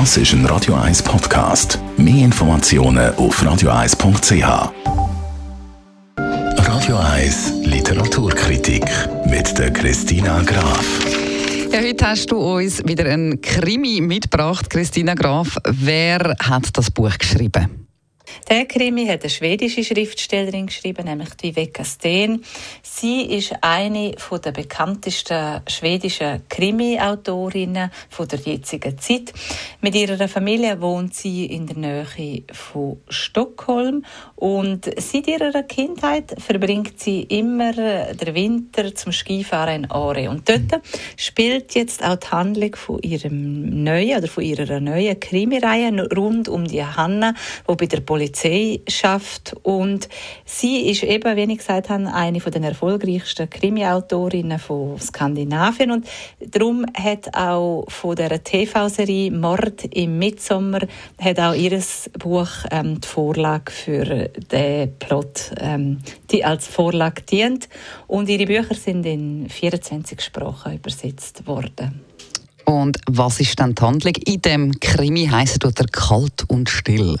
Das ist ein Radio 1 Podcast. Mehr Informationen auf radio1.ch. Radio 1 Literaturkritik mit der Christina Graf. Ja, heute hast du uns wieder einen Krimi mitgebracht, Christina Graf. Wer hat das Buch geschrieben? Der Krimi hat eine schwedische Schriftstellerin geschrieben, nämlich Viveka Sten. Sie ist eine der bekanntesten schwedischen Krimi-Autorinnen der jetzigen Zeit. Mit ihrer Familie wohnt sie in der Nähe von Stockholm und seit ihrer Kindheit verbringt sie immer den Winter zum Skifahren in Aare. Und dort spielt jetzt auch die Handlung von ihrem neuen oder von ihrer neuen Krimireihe rund um die Hanna, wo bei der Polizei Polizei schafft. Und sie ist eben, wie ich gesagt habe, eine von den erfolgreichsten Krimi-Autorinnen von Skandinavien. Und darum hat auch von der TV-Serie Mord im Mitsommer hat auch ihr Buch ähm, die Vorlage für den Plot, ähm, die als Vorlage dient. Und ihre Bücher sind in 24 Sprachen übersetzt worden. Und was ist dann die Handlung? In dem Krimi heisst er kalt und still.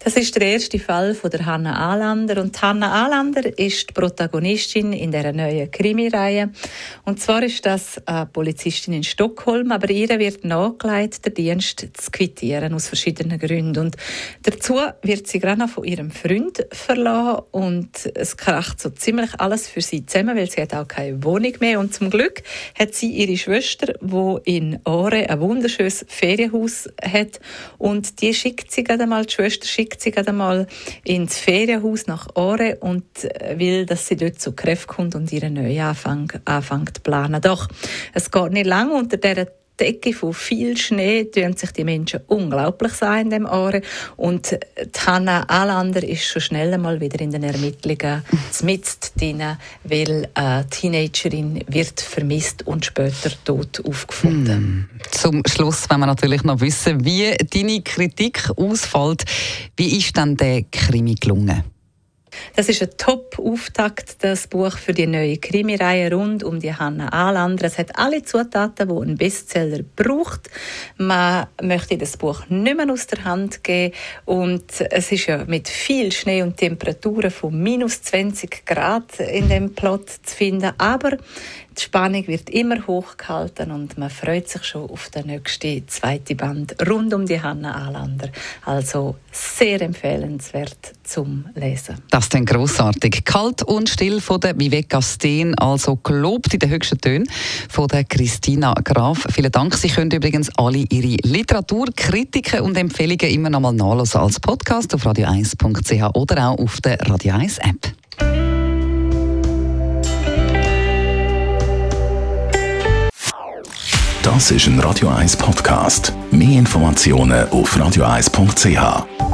Das ist der erste Fall von der Hanna Alander und Hanna Alander ist die Protagonistin in der neuen Krimireihe. Und zwar ist das eine Polizistin in Stockholm, aber ihr wird nachgelegt, den Dienst zu quittieren aus verschiedenen Gründen. Und dazu wird sie gerade noch von ihrem Freund verlassen. Und es kracht so ziemlich alles für sie zusammen, weil sie hat auch keine Wohnung mehr. Und zum Glück hat sie ihre Schwester, wo in Aare ein wunderschönes Ferienhaus hat. Und die schickt sie gerade mal die Schwester schickt schickt sie gerade mal ins Ferienhaus nach Ore und äh, will, dass sie dort zu Kräften kommt und ihren Neuanfang anfängt zu planen. Doch es geht nicht lange unter dieser Decke von viel Schnee tun sich die Menschen unglaublich sein in dem Aare und die Hanna Alander ist schon schnell einmal wieder in den Ermittlungen mitten drin, weil eine Teenagerin wird vermisst und später tot aufgefunden. Mm. Zum Schluss wollen wir natürlich noch wissen, wie deine Kritik ausfällt. Wie ist denn der Krimi gelungen? Das ist ein Top-Auftakt, das Buch für die neue Krimireihe rund um die Hanna Alander. Es hat alle Zutaten, die ein Bestseller braucht. Man möchte das Buch nicht mehr aus der Hand geben und es ist ja mit viel Schnee und Temperaturen von minus 20 Grad in dem Plot zu finden, aber die Spannung wird immer hochgehalten und man freut sich schon auf den nächsten zweiten Band rund um die Hanna Alander. Also sehr empfehlenswert zum Lesen. Das ist dann grossartig. Kalt und still von der Viveka Steen, also gelobt in den höchsten Tönen von der Christina Graf. Vielen Dank. Sie können übrigens alle Ihre Literaturkritiken und Empfehlungen immer noch mal nachlesen als Podcast auf radio1.ch oder auch auf der Radio 1 App. Das ist ein Radio 1 Podcast. Mehr Informationen auf radio1.ch.